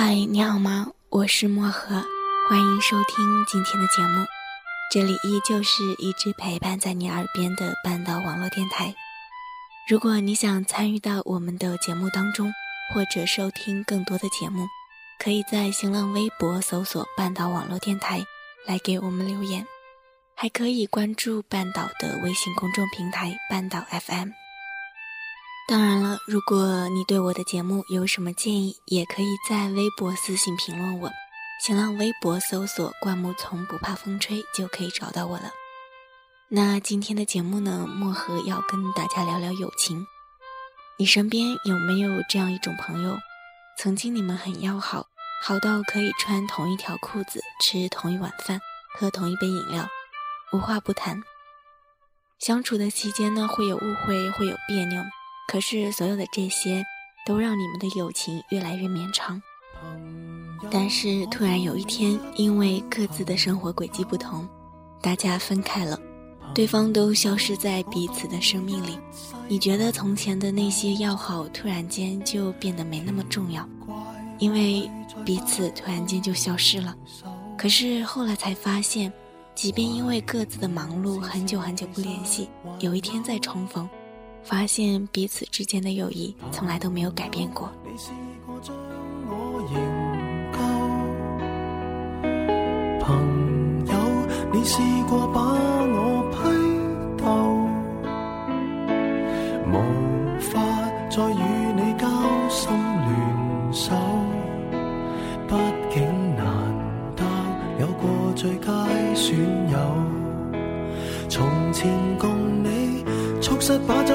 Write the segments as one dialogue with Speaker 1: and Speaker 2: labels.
Speaker 1: 嗨，你好吗？我是漠河，欢迎收听今天的节目。这里依旧是一直陪伴在你耳边的半岛网络电台。如果你想参与到我们的节目当中，或者收听更多的节目，可以在新浪微博搜索“半岛网络电台”来给我们留言，还可以关注半岛的微信公众平台“半岛 FM”。当然了，如果你对我的节目有什么建议，也可以在微博私信评论我。新浪微博搜索“灌木丛不怕风吹”就可以找到我了。那今天的节目呢，漠河要跟大家聊聊友情。你身边有没有这样一种朋友，曾经你们很要好，好到可以穿同一条裤子，吃同一碗饭，喝同一杯饮料，无话不谈。相处的期间呢，会有误会，会有别扭。可是，所有的这些都让你们的友情越来越绵长。但是，突然有一天，因为各自的生活轨迹不同，大家分开了，对方都消失在彼此的生命里。你觉得从前的那些要好，突然间就变得没那么重要，因为彼此突然间就消失了。可是后来才发现，即便因为各自的忙碌，很久很久不联系，有一天再重逢。发现彼此之间的友谊从来都没有改变过。
Speaker 2: 朋友，你试过把我批斗，无法再与你交心联手，毕竟难得有过最佳损友，从前共你促膝把酒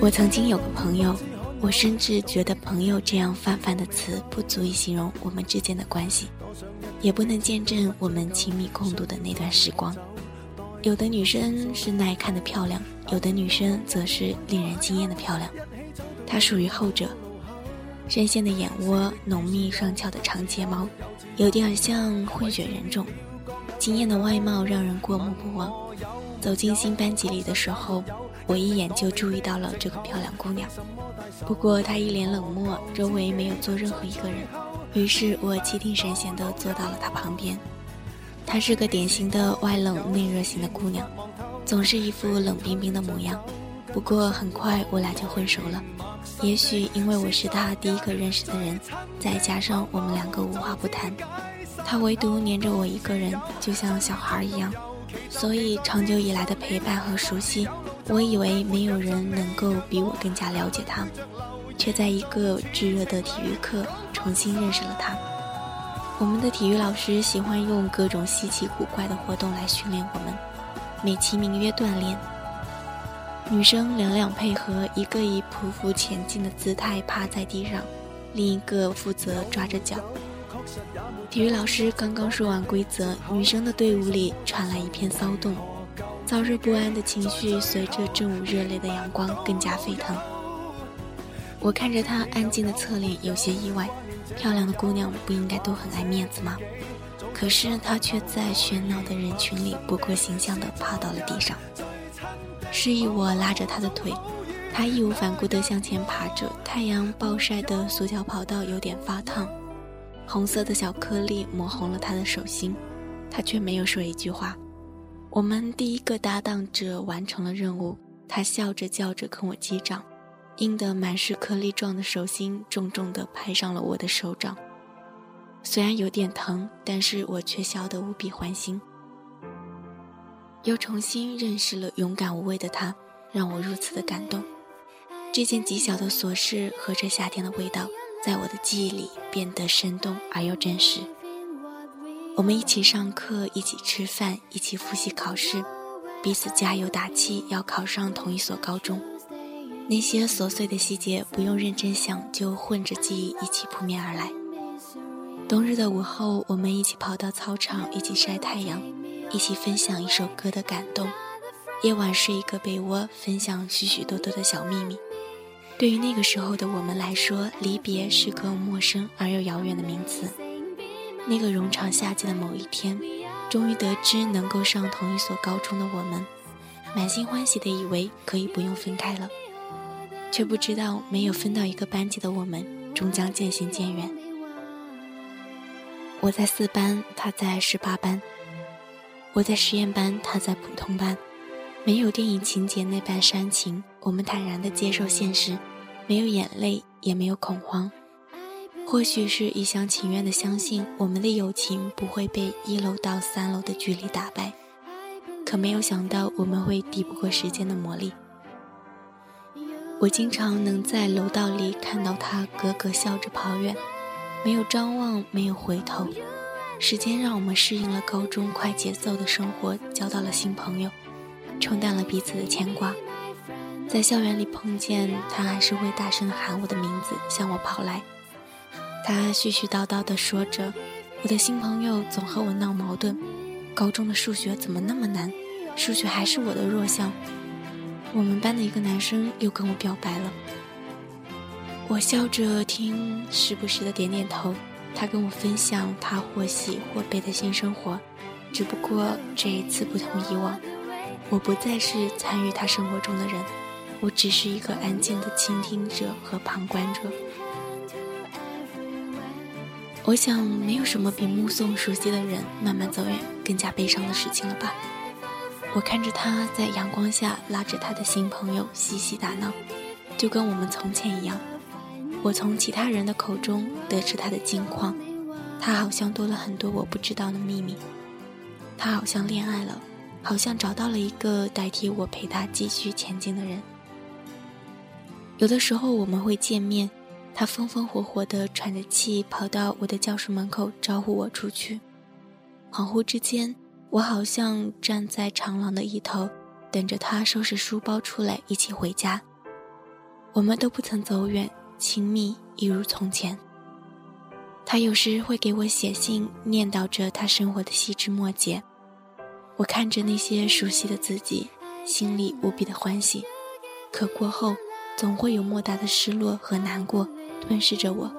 Speaker 1: 我曾经有个朋友，我甚至觉得“朋友”这样泛泛的词不足以形容我们之间的关系，也不能见证我们亲密共度的那段时光。有的女生是耐看的漂亮，有的女生则是令人惊艳的漂亮。她属于后者，深陷的眼窝，浓密上翘的长睫毛，有点像混血人种，惊艳的外貌让人过目不忘。走进新班级里的时候。我一眼就注意到了这个漂亮姑娘，不过她一脸冷漠，周围没有坐任何一个人。于是我气定神闲地坐到了她旁边。她是个典型的外冷内热型的姑娘，总是一副冷冰冰的模样。不过很快我俩就混熟了，也许因为我是她第一个认识的人，再加上我们两个无话不谈，她唯独黏着我一个人，就像小孩一样。所以长久以来的陪伴和熟悉，我以为没有人能够比我更加了解她，却在一个炙热的体育课重新认识了她。我们的体育老师喜欢用各种稀奇古怪的活动来训练我们，美其名曰锻炼。女生两两配合，一个以匍匐前进的姿态趴在地上，另一个负责抓着脚。体育老师刚刚说完规则，女生的队伍里传来一片骚动，燥热不安的情绪随着正午热烈的阳光更加沸腾。我看着她安静的侧脸，有些意外。漂亮的姑娘不应该都很爱面子吗？可是她却在喧闹的人群里不顾形象地趴到了地上。示意我拉着她的腿，她义无反顾地向前爬着。太阳暴晒的塑胶跑道有点发烫，红色的小颗粒抹红了她的手心，她却没有说一句话。我们第一个搭档者完成了任务，他笑着叫着跟我击掌，硬得满是颗粒状的手心重重地拍上了我的手掌。虽然有点疼，但是我却笑得无比欢心。又重新认识了勇敢无畏的他，让我如此的感动。这件极小的琐事和这夏天的味道，在我的记忆里变得生动而又真实。我们一起上课，一起吃饭，一起复习考试，彼此加油打气，要考上同一所高中。那些琐碎的细节，不用认真想，就混着记忆一起扑面而来。冬日的午后，我们一起跑到操场，一起晒太阳。一起分享一首歌的感动，夜晚睡一个被窝，分享许许多多的小秘密。对于那个时候的我们来说，离别是个陌生而又遥远的名词。那个冗长夏季的某一天，终于得知能够上同一所高中的我们，满心欢喜的以为可以不用分开了，却不知道没有分到一个班级的我们，终将渐行渐远。我在四班，他在十八班。我在实验班，他在普通班，没有电影情节那般煽情，我们坦然地接受现实，没有眼泪，也没有恐慌。或许是一厢情愿的相信我们的友情不会被一楼到三楼的距离打败，可没有想到我们会抵不过时间的磨砺。我经常能在楼道里看到他咯咯笑着跑远，没有张望，没有回头。时间让我们适应了高中快节奏的生活，交到了新朋友，冲淡了彼此的牵挂。在校园里碰见他，还是会大声喊我的名字，向我跑来。他絮絮叨叨地说着：“我的新朋友总和我闹矛盾，高中的数学怎么那么难？数学还是我的弱项。”我们班的一个男生又跟我表白了。我笑着听，时不时的点点头。他跟我分享他或喜或悲的新生活，只不过这一次不同以往，我不再是参与他生活中的人，我只是一个安静的倾听者和旁观者。我想，没有什么比目送熟悉的人慢慢走远更加悲伤的事情了吧？我看着他在阳光下拉着他的新朋友嬉戏打闹，就跟我们从前一样。我从其他人的口中得知他的近况，他好像多了很多我不知道的秘密。他好像恋爱了，好像找到了一个代替我陪他继续前进的人。有的时候我们会见面，他风风火火地喘着气跑到我的教室门口招呼我出去。恍惚之间，我好像站在长廊的一头，等着他收拾书包出来一起回家。我们都不曾走远。亲密一如从前。他有时会给我写信，念叨着他生活的细枝末节。我看着那些熟悉的字迹，心里无比的欢喜。可过后，总会有莫大的失落和难过吞噬着我。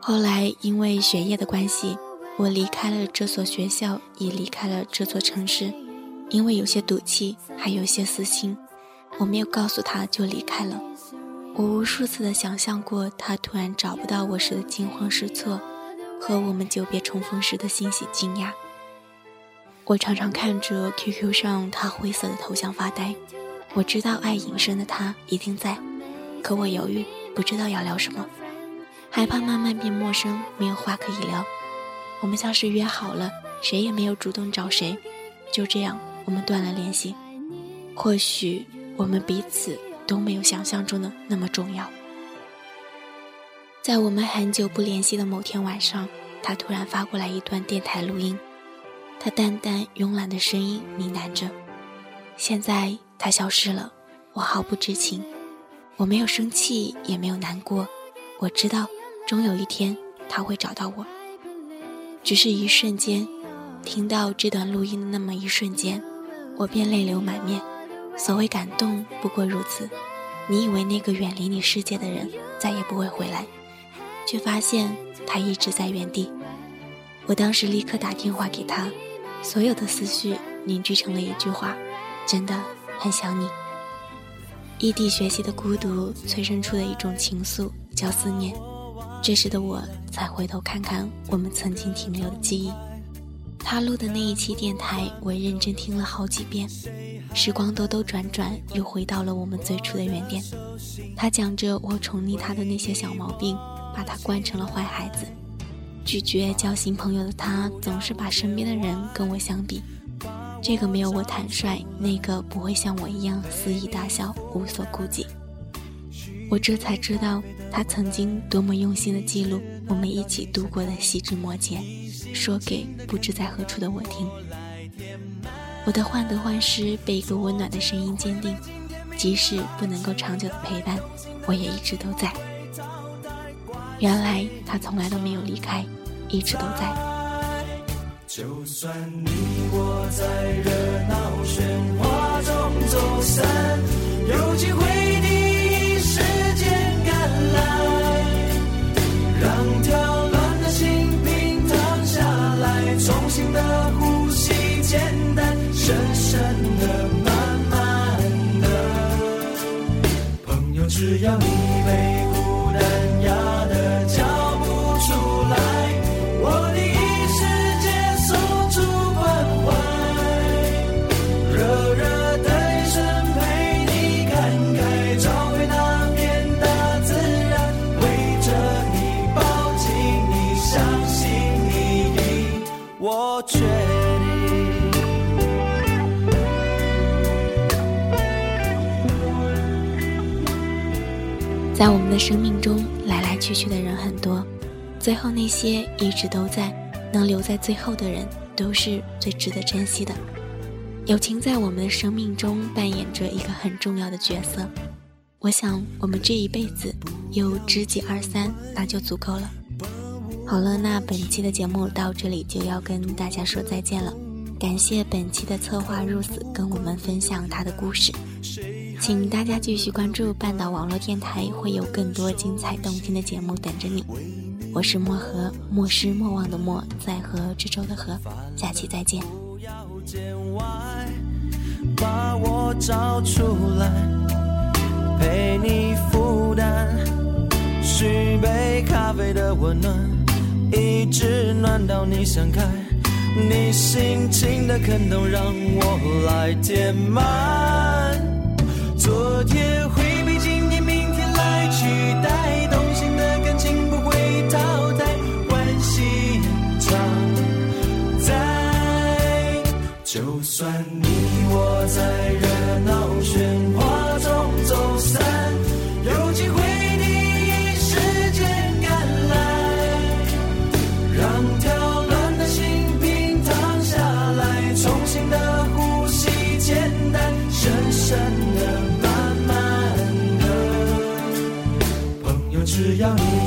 Speaker 1: 后来因为学业的关系，我离开了这所学校，也离开了这座城市。因为有些赌气，还有些私心，我没有告诉他就离开了。我无数次的想象过他突然找不到我时的惊慌失措，和我们久别重逢时的欣喜惊讶。我常常看着 QQ 上他灰色的头像发呆。我知道爱隐身的他一定在，可我犹豫，不知道要聊什么，害怕慢慢变陌生，没有话可以聊。我们像是约好了，谁也没有主动找谁，就这样我们断了联系。或许我们彼此都没有想象中的那么重要。在我们很久不联系的某天晚上，他突然发过来一段电台录音，他淡淡慵懒的声音呢喃着：“现在。”他消失了，我毫不知情，我没有生气，也没有难过，我知道，终有一天他会找到我。只是一瞬间，听到这段录音的那么一瞬间，我便泪流满面。所谓感动，不过如此。你以为那个远离你世界的人再也不会回来，却发现他一直在原地。我当时立刻打电话给他，所有的思绪凝聚成了一句话：真的。很想你。异地学习的孤独催生出的一种情愫，叫思念。这时的我才回头看看我们曾经停留的记忆。他录的那一期电台，我认真听了好几遍。时光兜兜转转，又回到了我们最初的原点。他讲着我宠溺他的那些小毛病，把他惯成了坏孩子。拒绝交新朋友的他，总是把身边的人跟我相比。这个没有我坦率，那个不会像我一样肆意大笑，无所顾忌。我这才知道，他曾经多么用心的记录我们一起度过的细枝末节，说给不知在何处的我听。我的患得患失被一个温暖的声音坚定，即使不能够长久的陪伴，我也一直都在。原来他从来都没有离开，一直都在。就算你我在热闹喧哗中走散，有机会第一时间赶来，让跳乱的心平躺下来，重新的呼吸，简单深深的慢慢的，朋友，只要你生命中，来来去去的人很多，最后那些一直都在、能留在最后的人，都是最值得珍惜的。友情在我们的生命中扮演着一个很重要的角色。我想，我们这一辈子有知己二三，那就足够了。好了，那本期的节目到这里就要跟大家说再见了。感谢本期的策划 Rose 跟我们分享他的故事。请大家继续关注半岛网络电台，会有更多精彩动听的节目等着你。我是漠河，莫失莫忘的莫，在河之洲的河。下期再见。把我找出来，陪你负担，续杯咖啡的温暖，一直暖到你想开。你心情的坑洞，让我来填满。昨天会被今天、明天来取代，只要你。